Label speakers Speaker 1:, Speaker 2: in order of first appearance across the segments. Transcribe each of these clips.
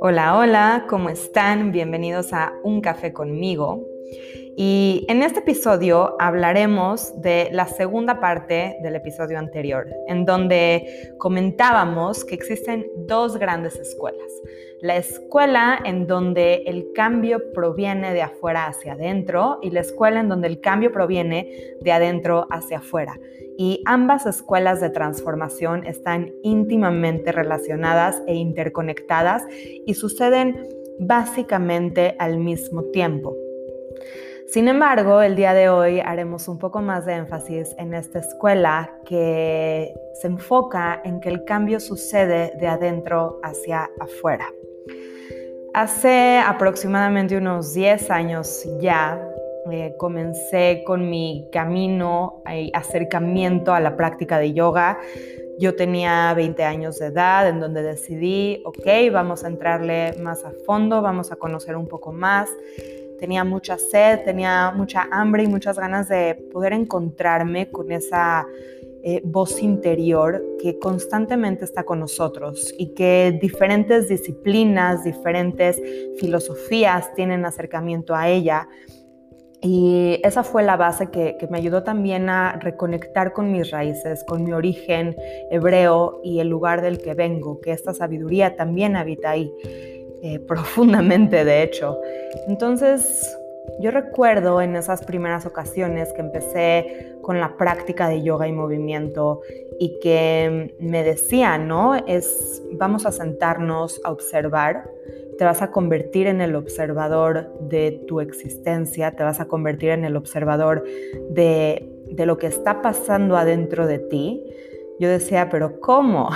Speaker 1: Hola, hola, ¿cómo están? Bienvenidos a Un Café conmigo. Y en este episodio hablaremos de la segunda parte del episodio anterior, en donde comentábamos que existen dos grandes escuelas. La escuela en donde el cambio proviene de afuera hacia adentro y la escuela en donde el cambio proviene de adentro hacia afuera. Y ambas escuelas de transformación están íntimamente relacionadas e interconectadas y suceden básicamente al mismo tiempo. Sin embargo, el día de hoy haremos un poco más de énfasis en esta escuela que se enfoca en que el cambio sucede de adentro hacia afuera. Hace aproximadamente unos 10 años ya eh, comencé con mi camino y acercamiento a la práctica de yoga. Yo tenía 20 años de edad en donde decidí, ok, vamos a entrarle más a fondo, vamos a conocer un poco más tenía mucha sed, tenía mucha hambre y muchas ganas de poder encontrarme con esa eh, voz interior que constantemente está con nosotros y que diferentes disciplinas, diferentes filosofías tienen acercamiento a ella. Y esa fue la base que, que, me ayudó también a reconectar con mis raíces, con mi origen hebreo y el lugar del que vengo, que esta sabiduría también habita ahí. Eh, profundamente, de hecho. Entonces, yo recuerdo en esas primeras ocasiones que empecé con la práctica de yoga y movimiento y que me decían, ¿no? Es, vamos a sentarnos a observar, te vas a convertir en el observador de tu existencia, te vas a convertir en el observador de, de lo que está pasando adentro de ti. Yo decía, pero ¿cómo?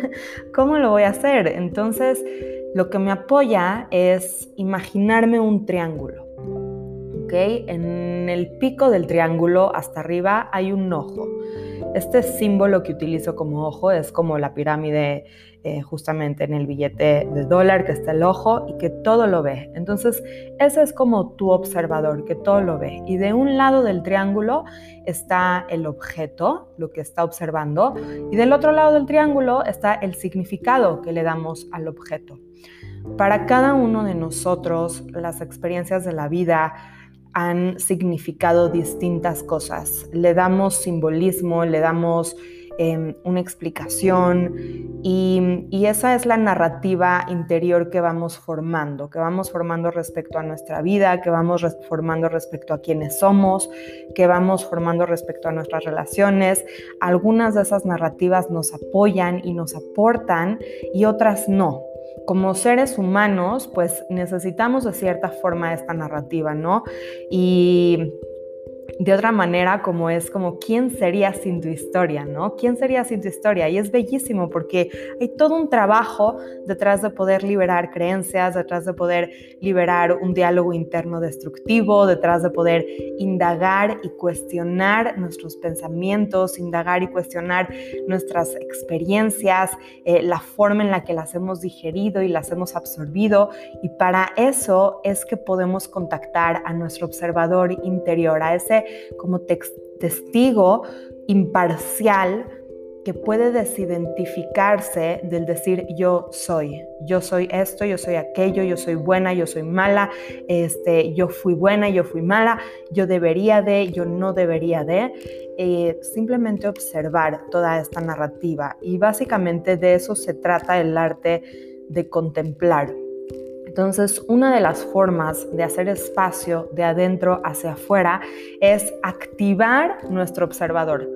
Speaker 1: ¿Cómo lo voy a hacer? Entonces, lo que me apoya es imaginarme un triángulo. En el pico del triángulo hasta arriba hay un ojo. Este símbolo que utilizo como ojo es como la pirámide eh, justamente en el billete de dólar que está el ojo y que todo lo ve. Entonces, ese es como tu observador, que todo lo ve. Y de un lado del triángulo está el objeto, lo que está observando, y del otro lado del triángulo está el significado que le damos al objeto. Para cada uno de nosotros, las experiencias de la vida han significado distintas cosas. Le damos simbolismo, le damos em, una explicación y, y, esa es la narrativa interior que vamos formando, que vamos formando respecto a nuestra vida, que vamos formando respecto a quiénes somos, que vamos formando respecto a nuestras relaciones. Algunas de esas narrativas nos apoyan y nos aportan y otras no como seres humanos, pues necesitamos de cierta forma esta narrativa, ¿no? Y de otra manera como es como quién sería sin tu historia, ¿no? ¿Quién sería sin tu historia? Y es bellísimo porque hay todo un trabajo detrás de poder liberar creencias, detrás de poder liberar un diálogo interno destructivo, detrás de poder indagar y cuestionar nuestros pensamientos, indagar y cuestionar nuestras experiencias, eh, la forma en la que las hemos digerido y las hemos absorbido. Y para eso es que podemos contactar a nuestro observador interior, a ese como testigo imparcial que puede desidentificarse del decir yo soy, yo soy esto, yo soy aquello, yo soy buena, yo soy mala, este, yo fui buena, yo fui mala, yo debería de, yo no debería de, eh, simplemente observar toda esta narrativa y básicamente de eso se trata el arte de contemplar. Entonces, una de las formas de hacer espacio de adentro hacia afuera es activar nuestro observador.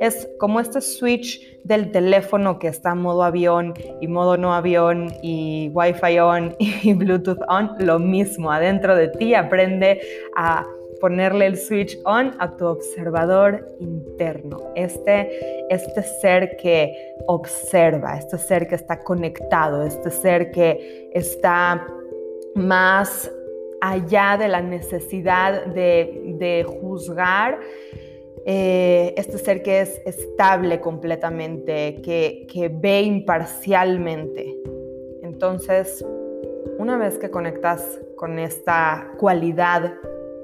Speaker 1: Es como este switch del teléfono que está en modo avión y modo no avión y Wi-Fi on y Bluetooth on, lo mismo. Adentro de ti aprende a ponerle el switch on a tu observador interno, este, este ser que observa, este ser que está conectado, este ser que está más allá de la necesidad de, juzgar, eh, este ser que es estable completamente, que, que ve imparcialmente. Entonces, una vez que conectas con esta cualidad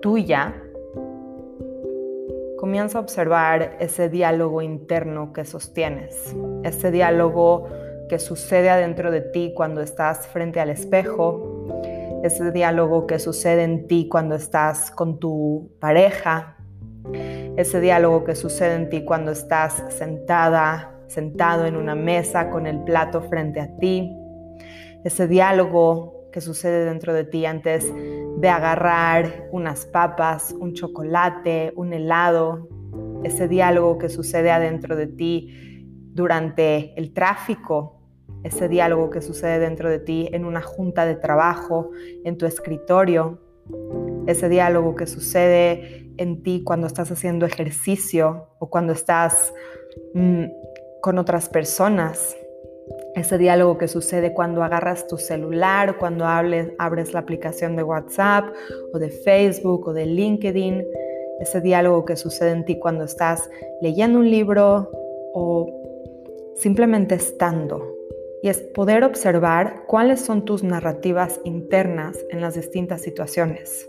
Speaker 1: tuya, comienza a observar ese diálogo interno que sostienes, ese diálogo que sucede adentro de ti cuando estás frente al espejo, ese diálogo que sucede en ti cuando estás con tu pareja, ese diálogo que sucede en ti cuando estás sentada, sentado en una mesa con el plato frente a ti, ese diálogo que sucede dentro de ti antes de agarrar unas papas, un chocolate, un helado, ese diálogo que sucede adentro de ti durante el tráfico, ese diálogo que sucede dentro de ti en una junta de trabajo, en tu escritorio, ese diálogo que sucede en ti cuando estás haciendo ejercicio o cuando estás mm, con otras personas, ese diálogo que sucede cuando agarras tu celular, cuando abres la aplicación de WhatsApp o de Facebook o de LinkedIn, ese diálogo que sucede en ti cuando estás leyendo un libro o simplemente estando. Y es poder observar cuáles son tus narrativas internas en las distintas situaciones.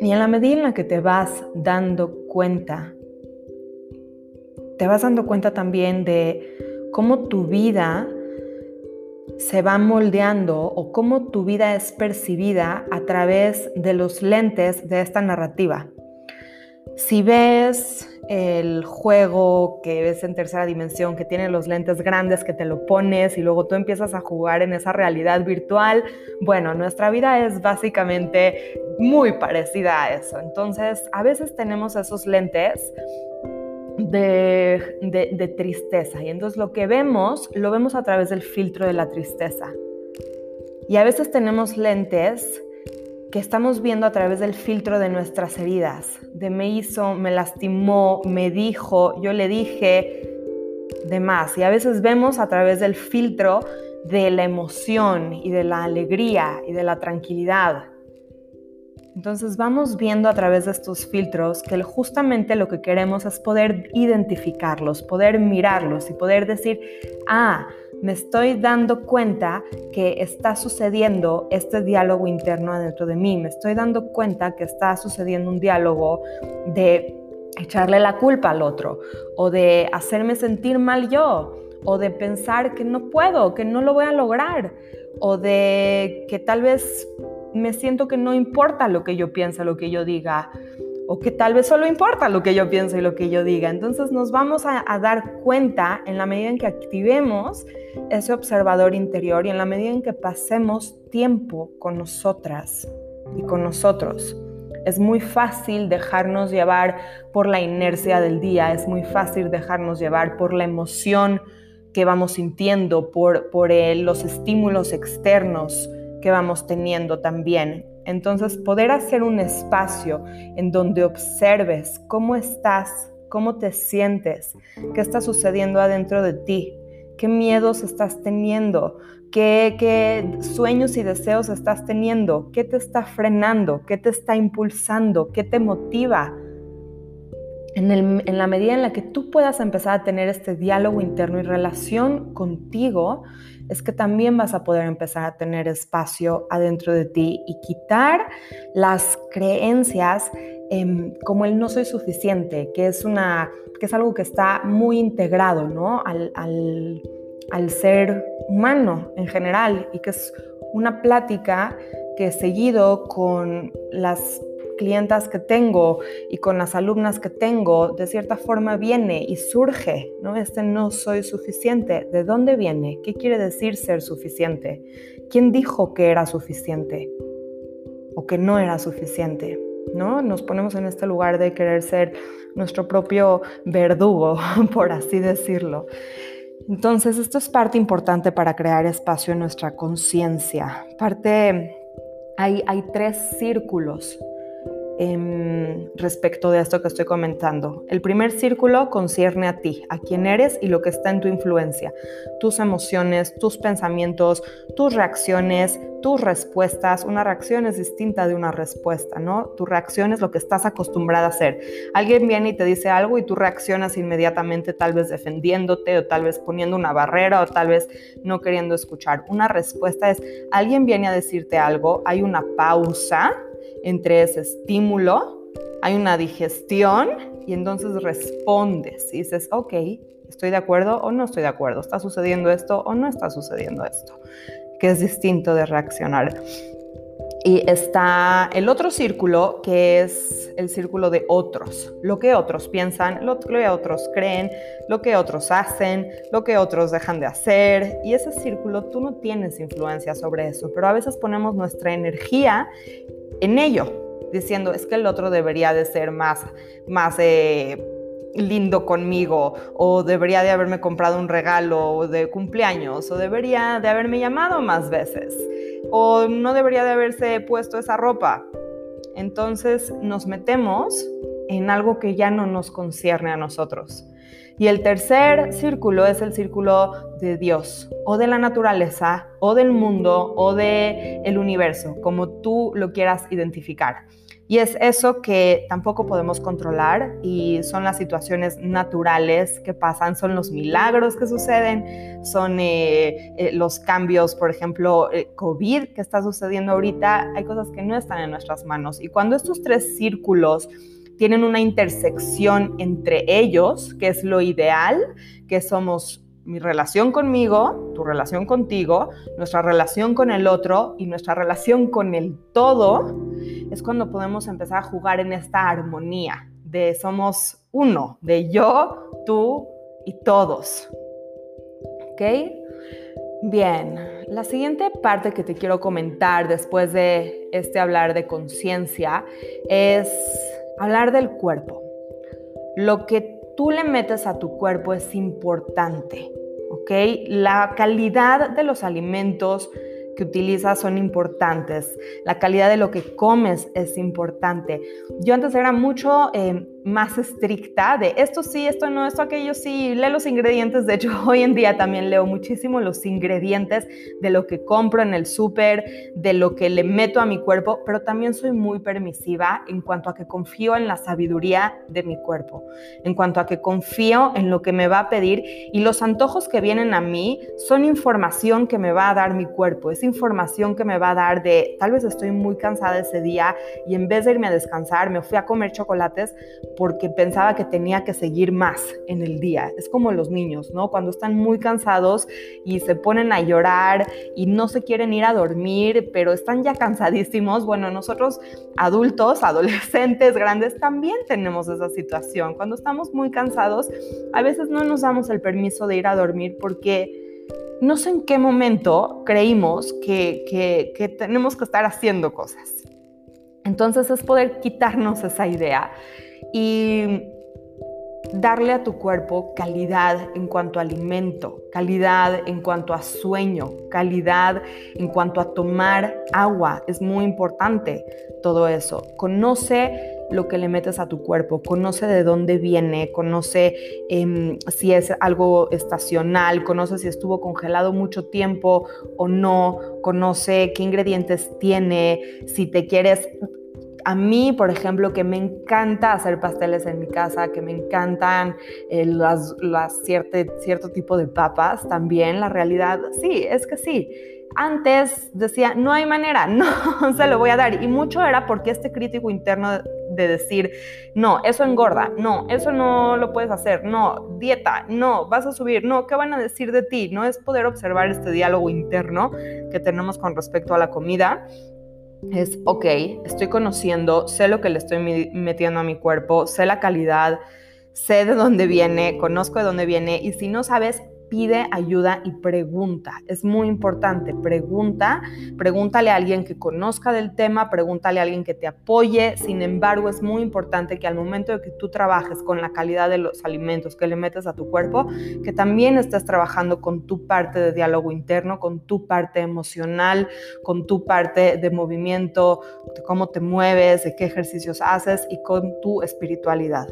Speaker 1: Y en la medida en la que te vas dando cuenta, te vas dando cuenta también de cómo tu vida se va moldeando o cómo tu vida es percibida a través de los lentes de esta narrativa. Si ves el juego que ves en tercera dimensión, que tiene los lentes grandes, que te lo pones y luego tú empiezas a jugar en esa realidad virtual, bueno, nuestra vida es básicamente muy parecida a eso. Entonces, a veces tenemos esos lentes de, tristeza. Y entonces lo que vemos, lo vemos a través del filtro de la tristeza. Y a veces tenemos lentes que estamos viendo a través del filtro de nuestras heridas, de me hizo, me lastimó, me dijo, yo le dije, demás. Y a veces vemos a través del filtro de la emoción y de la alegría y de la tranquilidad. Entonces vamos viendo a través de estos filtros que justamente lo que queremos es poder identificarlos, poder mirarlos y poder decir, ah, me estoy dando cuenta que está sucediendo este diálogo interno adentro de mí, me estoy dando cuenta que está sucediendo un diálogo de echarle la culpa al otro o de hacerme sentir mal yo o de pensar que no puedo, que no lo voy a lograr o de que tal vez me siento que no importa lo que yo piense, lo que yo diga, o que tal vez solo importa lo que yo piense y lo que yo diga. Entonces nos vamos a, dar cuenta en la medida en que activemos ese observador interior y en la medida en que pasemos tiempo con nosotras y con nosotros. Es muy fácil dejarnos llevar por la inercia del día, es muy fácil dejarnos llevar por la emoción que vamos sintiendo, por, por los estímulos externos, que vamos teniendo también. Entonces, poder hacer un espacio en donde observes cómo estás, cómo te sientes, qué está sucediendo adentro de ti, qué miedos estás teniendo, qué, qué sueños y deseos estás teniendo, qué te está frenando, qué te está impulsando, qué te motiva. En, la medida en la que tú puedas empezar a tener este diálogo interno y relación contigo, es que también vas a poder empezar a tener espacio adentro de ti y quitar las creencias em, como el no soy suficiente, que es, una, que es algo que está muy integrado ¿no? al, al ser humano en general y que es una plática que seguido con las clientas que tengo y con las alumnas que tengo, de cierta forma viene y surge, ¿no? Este no soy suficiente. ¿De dónde viene? ¿Qué quiere decir ser suficiente? ¿Quién dijo que era suficiente o que no era suficiente? ¿No? Nos ponemos en este lugar de querer ser nuestro propio verdugo, por así decirlo. Entonces, esto es parte importante para crear espacio en nuestra conciencia. Parte, hay, hay tres círculos Em, respecto de esto que estoy comentando. El primer círculo concierne a ti, a quién eres y lo que está en tu influencia, tus emociones, tus pensamientos, tus reacciones, tus respuestas. Una reacción es distinta de una respuesta, ¿no? Tu reacción es lo que estás acostumbrada a hacer. Alguien viene y te dice algo y tú reaccionas inmediatamente, tal vez defendiéndote o tal vez poniendo una barrera o tal vez no queriendo escuchar. Una respuesta es, alguien viene a decirte algo, hay una pausa entre ese estímulo, hay una digestión y entonces respondes y dices, ok, estoy de acuerdo o no estoy de acuerdo, está sucediendo esto o no está sucediendo esto, que es distinto de reaccionar. Y está el otro círculo, que es el círculo de otros. Lo que otros piensan, lo que otros creen, lo que otros hacen, lo que otros dejan de hacer. Y ese círculo tú no tienes influencia sobre eso, pero a veces ponemos nuestra energía en ello, diciendo, es que el otro debería de ser más, más... Eh, lindo conmigo o debería de haberme comprado un regalo de cumpleaños o debería de haberme llamado más veces o no debería de haberse puesto esa ropa. Entonces nos metemos en algo que ya no nos concierne a nosotros. Y el tercer círculo es el círculo de Dios o de la naturaleza o del mundo o el universo, como tú lo quieras identificar. Y es eso que tampoco podemos controlar y son las situaciones naturales que pasan, son los milagros que suceden, son eh, eh, los cambios, por ejemplo, eh, COVID que está sucediendo ahorita, hay cosas que no están en nuestras manos. Y cuando estos tres círculos tienen una intersección entre ellos, que es lo ideal, que somos mi relación conmigo, tu relación contigo, nuestra relación con el otro y nuestra relación con el todo, es cuando podemos empezar a jugar en esta armonía de somos uno, de yo, tú y todos. ¿Ok? Bien, la siguiente parte que te quiero comentar después de este hablar de conciencia es hablar del cuerpo. Lo que tú le metes a tu cuerpo es importante, ¿ok? La calidad de los alimentos, que utilizas son importantes, la calidad de lo que comes es importante. Yo antes era mucho eh, más estricta de esto sí, esto no, esto aquello sí, lee los ingredientes. De hecho, hoy en día también leo muchísimo los ingredientes de lo que compro en el súper, de lo que le meto a mi cuerpo, pero también soy muy permisiva en cuanto a que confío en la sabiduría de mi cuerpo, en cuanto a que confío en lo que me va a pedir y los antojos que vienen a mí son información que me va a dar mi cuerpo, es información que me va a dar de tal vez estoy muy cansada ese día y en vez de irme a descansar me fui a comer chocolates porque pensaba que tenía que seguir más en el día. Es como los niños, ¿no? Cuando están muy cansados y se ponen a llorar y no se quieren ir a dormir, pero están ya cansadísimos. Bueno, nosotros adultos, adolescentes, grandes, también tenemos esa situación. Cuando estamos muy cansados, a veces no nos damos el permiso de ir a dormir porque no sé en qué momento creímos que, que, que tenemos que estar haciendo cosas. Entonces es poder quitarnos esa idea y darle a tu cuerpo calidad en cuanto a alimento, calidad en cuanto a sueño, calidad en cuanto a tomar agua. Es muy importante todo eso. Conoce lo que le metes a tu cuerpo, conoce de dónde viene, conoce em, si es algo estacional, conoce si estuvo congelado mucho tiempo o no, conoce qué ingredientes tiene, si te quieres a mí, por ejemplo, que me encanta hacer pasteles en mi casa, que me encantan eh, las, cierto tipo de papas también, la realidad, sí, es que sí. Antes decía, no hay manera, no se lo voy a dar. Y mucho era porque este crítico interno de decir, no, eso engorda, no, eso no lo puedes hacer, no, dieta, no, vas a subir, no, ¿qué van a decir de ti? No es poder observar este diálogo interno que tenemos con respecto a la comida es, ok, estoy conociendo, sé lo que le estoy metiendo a mi cuerpo, sé la calidad, sé de dónde viene, conozco de dónde viene y si no sabes, pide ayuda y pregunta. Es muy importante, pregunta, pregúntale a alguien que conozca del tema, pregúntale a alguien que te apoye. Sin embargo, es muy importante que al momento de que tú trabajes con la calidad de los alimentos que le metes a tu cuerpo, que también estés trabajando con tu parte de diálogo interno, con tu parte emocional, con tu parte de movimiento, de cómo te mueves, de qué ejercicios haces y con tu espiritualidad.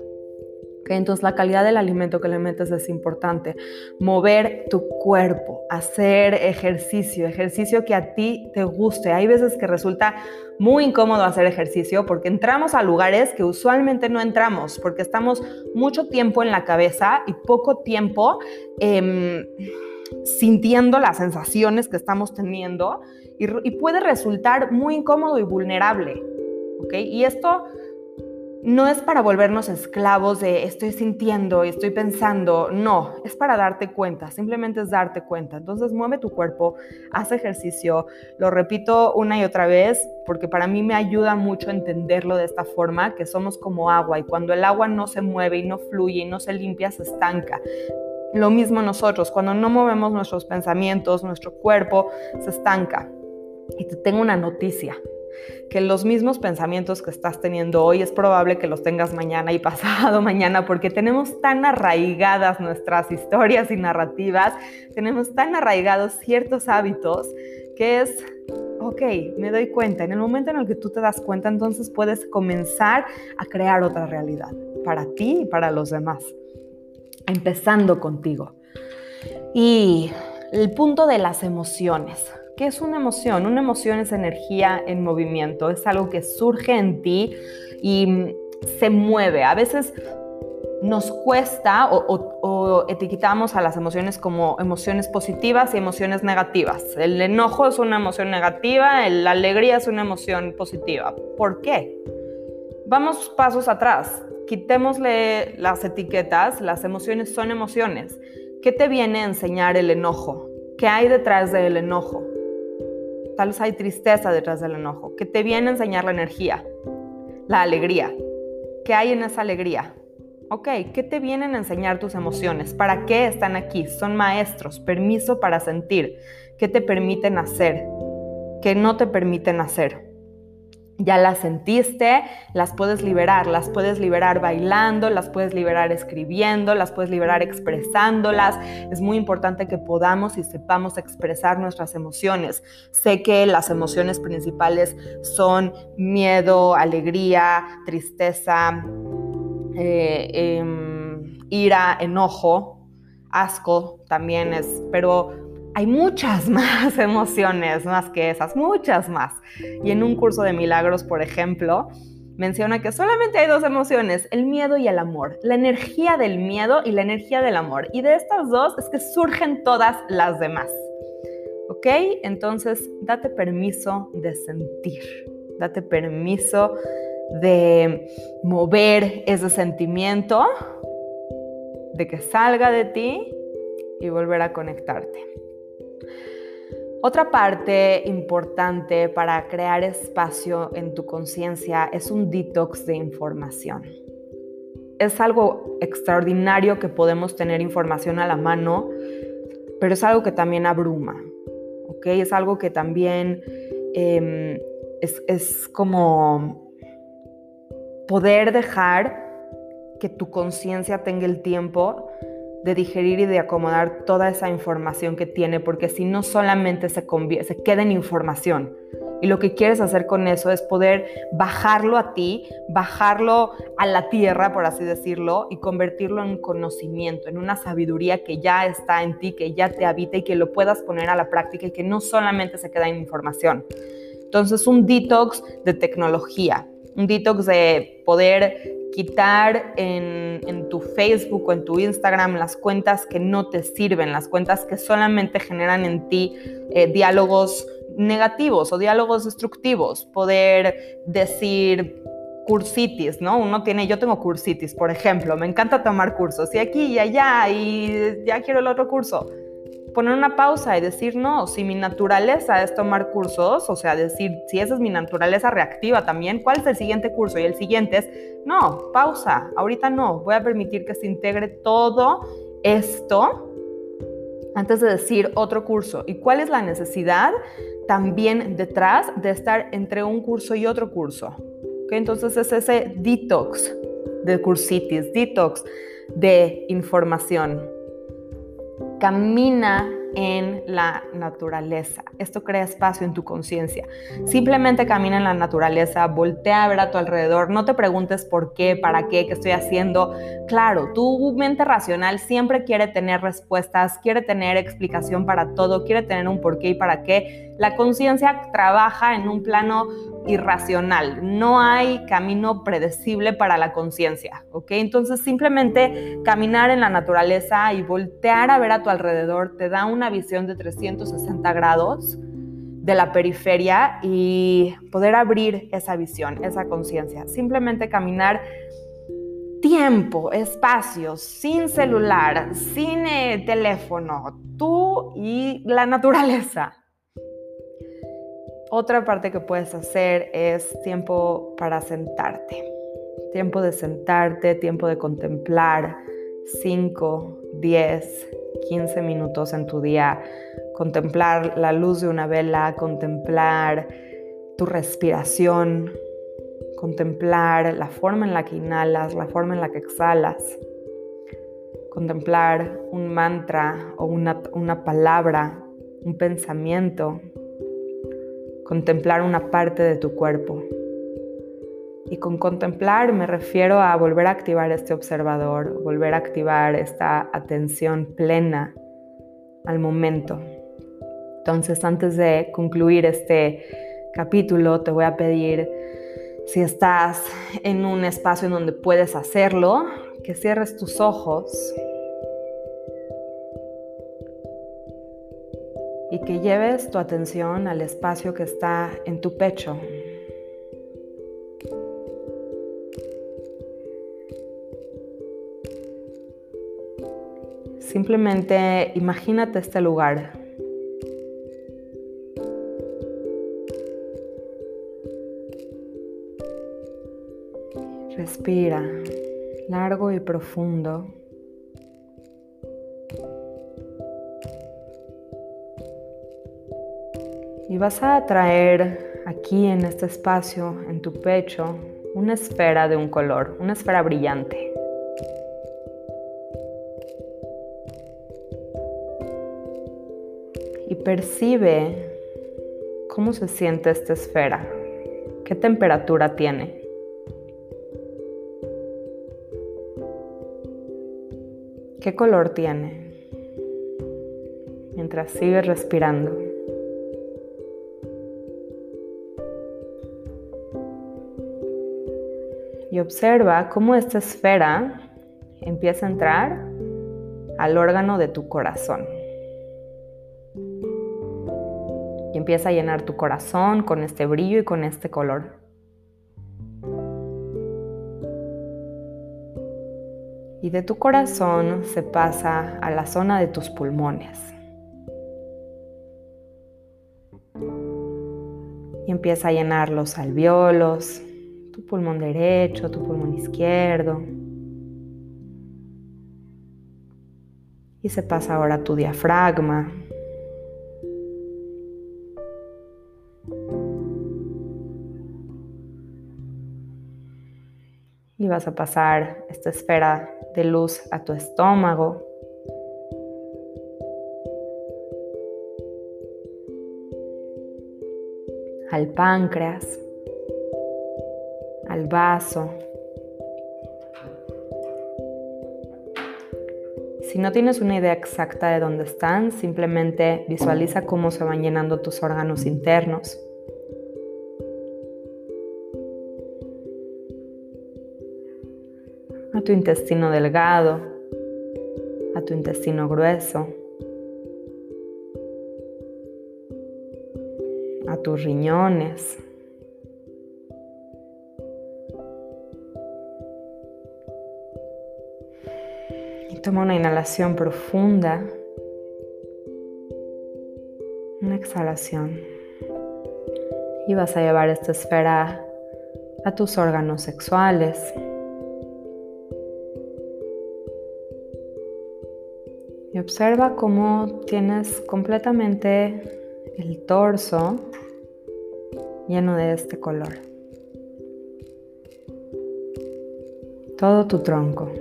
Speaker 1: Entonces la calidad del alimento que le metes es importante. Mover tu cuerpo, hacer ejercicio, ejercicio que a ti te guste. Hay veces que resulta muy incómodo hacer ejercicio porque entramos a lugares que usualmente no entramos, porque estamos mucho tiempo en la cabeza y poco tiempo em, sintiendo las sensaciones que estamos teniendo y, y puede resultar muy incómodo y vulnerable. ¿ok? Y esto no es para volvernos esclavos de estoy sintiendo, y estoy pensando, no, es para darte cuenta, simplemente es darte cuenta. Entonces mueve tu cuerpo, haz ejercicio, lo repito una y otra vez porque para mí me ayuda mucho entenderlo de esta forma, que somos como agua y cuando el agua no se mueve y no fluye y no se limpia, se estanca. Lo mismo nosotros, cuando no movemos nuestros pensamientos, nuestro cuerpo se estanca. Y te tengo una noticia, que los mismos pensamientos que estás teniendo hoy es probable que los tengas mañana y pasado mañana porque tenemos tan arraigadas nuestras historias y narrativas, tenemos tan arraigados ciertos hábitos que es, ok, me doy cuenta, en el momento en el que tú te das cuenta, entonces puedes comenzar a crear otra realidad para ti y para los demás, empezando contigo. Y el punto de las emociones. ¿Qué es una emoción? Una emoción es energía en movimiento, es algo que surge en ti y se mueve. A veces nos cuesta o, etiquetamos a las emociones como emociones positivas y emociones negativas. El enojo es una emoción negativa, la alegría es una emoción positiva. ¿Por qué? Vamos pasos atrás. Quitémosle las etiquetas, las emociones son emociones. ¿Qué te viene a enseñar el enojo? ¿Qué hay detrás del enojo? Tal vez hay tristeza detrás del enojo. ¿Qué te viene a enseñar la energía? La alegría. ¿Qué hay en esa alegría? Ok, ¿qué te vienen a enseñar tus emociones? ¿Para qué están aquí? Son maestros, permiso para sentir. ¿Qué te permiten hacer? ¿Qué no te permiten hacer? Ya las sentiste, las puedes liberar, las puedes liberar bailando, las puedes liberar escribiendo, las puedes liberar expresándolas. Es muy importante que podamos y sepamos expresar nuestras emociones. Sé que las emociones principales son miedo, alegría, tristeza, eh, em, ira, enojo, asco también es, pero hay muchas más emociones más que esas, muchas más. Y en un curso de milagros, por ejemplo, menciona que solamente hay dos emociones, el miedo y el amor, la energía del miedo y la energía del amor. Y de estas dos es que surgen todas las demás. ¿Ok? Entonces, date permiso de sentir, date permiso de mover ese sentimiento, de que salga de ti y volver a conectarte. Otra parte importante para crear espacio en tu conciencia es un detox de información. Es algo extraordinario que podemos tener información a la mano, pero es algo que también abruma, ¿ok? Es algo que también em, es, es como poder dejar que tu conciencia tenga el tiempo de digerir y de acomodar toda esa información que tiene, porque si no solamente se, se queda en información. Y lo que quieres hacer con eso es poder bajarlo a ti, bajarlo a la tierra, por así decirlo, y convertirlo en conocimiento, en una sabiduría que ya está en ti, que ya te habita y que lo puedas poner a la práctica y que no solamente se queda en información. Entonces, un detox de tecnología, un detox de poder quitar en, tu Facebook o en tu Instagram las cuentas que no te sirven, las cuentas que solamente generan en ti eh, diálogos negativos o diálogos destructivos. Poder decir cursitis, ¿no? Uno tiene, yo tengo cursitis, por ejemplo, me encanta tomar cursos y aquí y allá y ya quiero el otro curso poner una pausa y decir, no, si mi naturaleza es tomar cursos, o sea, decir, si esa es mi naturaleza reactiva también, ¿cuál es el siguiente curso? Y el siguiente es, no, pausa, ahorita no, voy a permitir que se integre todo esto antes de decir otro curso. ¿Y cuál es la necesidad también detrás de estar entre un curso y otro curso? ¿Okay? Entonces es ese detox de cursitis, detox de información camina en la naturaleza. Esto crea espacio en tu conciencia. Simplemente camina en la naturaleza, voltea a ver a tu alrededor, no te preguntes por qué, para qué, qué estoy haciendo. Claro, tu mente racional siempre quiere tener respuestas, quiere tener explicación para todo, quiere tener un por qué y para qué. La conciencia trabaja en un plano irracional, no hay camino predecible para la conciencia, ¿ok? Entonces simplemente caminar en la naturaleza y voltear a ver a tu alrededor te da una visión de 360 grados de la periferia y poder abrir esa visión, esa conciencia. Simplemente caminar tiempo, espacios, sin celular, sin eh, teléfono, tú y la naturaleza. Otra parte que puedes hacer es tiempo para sentarte. Tiempo de sentarte, tiempo de contemplar 5, 10, 15 minutos en tu día. Contemplar la luz de una vela, contemplar tu respiración, contemplar la forma en la que inhalas, la forma en la que exhalas, contemplar un mantra o una, una palabra, un pensamiento, contemplar una parte de tu cuerpo. Y con contemplar me refiero a volver a activar este observador, volver a activar esta atención plena al momento. Entonces, antes de concluir este capítulo, te voy a pedir si estás en un espacio en donde puedes hacerlo, que cierres tus ojos y que lleves tu atención al espacio que está en tu pecho. Simplemente imagínate este lugar Respira largo y profundo. Y vas a traer aquí en este espacio, en tu pecho, una esfera de un color, una esfera brillante. Percibe cómo se siente esta esfera, qué temperatura tiene. ¿Qué color tiene? Mientras sigues respirando. Y observa cómo esta esfera empieza a entrar al órgano de tu corazón. Empieza a llenar tu corazón con este brillo y con este color. y de tu corazón se pasa a la zona de tus pulmones. Y empieza a llenar los alveolos, tu pulmón derecho, tu pulmón izquierdo. Y se pasa ahora a tu diafragma, y vas a pasar esta esfera de luz a tu estómago. al páncreas, al vaso. Si no tienes una idea exacta de dónde están, simplemente visualiza cómo se van llenando tus órganos internos. Tu intestino delgado, a tu intestino grueso, a tus riñones. Y toma una inhalación profunda, una exhalación. Y vas a llevar esta esfera a tus órganos sexuales. Observa cómo tienes completamente el torso lleno de este color. Todo tu tronco.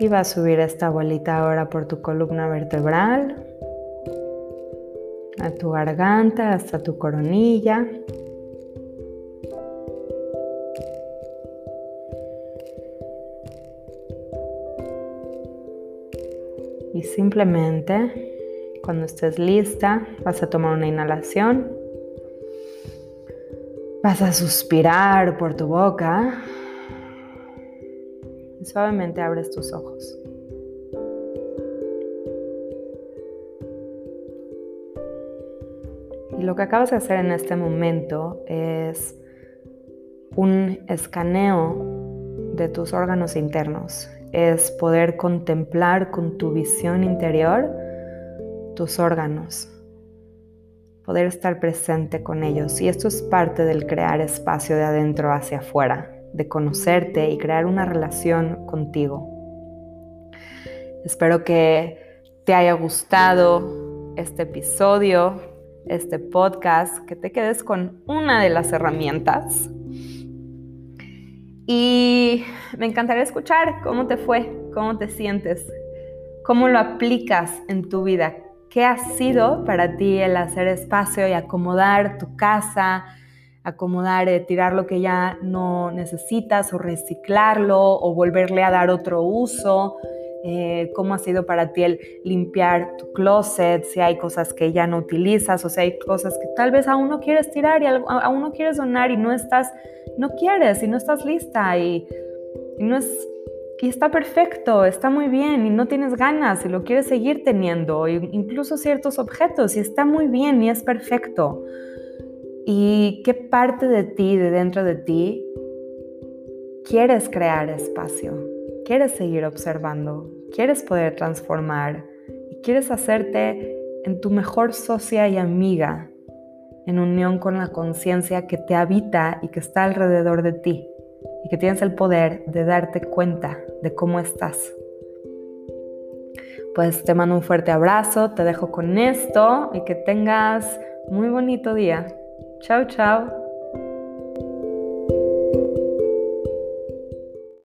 Speaker 1: Y va a subir esta bolita ahora por tu columna vertebral a tu garganta hasta tu coronilla. Y simplemente cuando estés lista vas a tomar una inhalación Vas a suspirar por tu boca y suavemente abres tus ojos. Lo que acabas de hacer en este momento es un escaneo de tus órganos internos. Es poder contemplar con tu visión interior tus órganos. Poder estar presente con ellos. Y esto es parte del crear espacio de adentro hacia afuera, de conocerte y crear una relación contigo. Espero que te haya gustado este episodio, este podcast, que te quedes con una de las herramientas y me encantaría escuchar cómo te fue, cómo te sientes, cómo lo aplicas en tu vida. ¿Qué ha sido para ti el hacer espacio y acomodar tu casa, acomodar, eh, tirar lo que ya no necesitas o reciclarlo o volverle a dar otro uso? Eh, cómo ha sido para ti el limpiar tu closet, si hay cosas que ya no utilizas o si hay cosas que tal vez aún no quieres tirar y aún no quieres donar y no estás, no quieres y no estás lista y, no es, y está perfecto, está muy bien y no tienes ganas y lo quieres seguir teniendo, incluso ciertos objetos y está muy bien y es perfecto. ¿Y qué parte de ti, de dentro de ti, quieres crear espacio? Quieres seguir observando, quieres poder transformar y quieres hacerte en tu mejor socia y amiga, en unión con la conciencia que te habita y que está alrededor de ti y que tienes el poder de darte cuenta de cómo estás. Pues te mando un fuerte abrazo, te dejo con esto y que tengas muy bonito día. Chao, chao.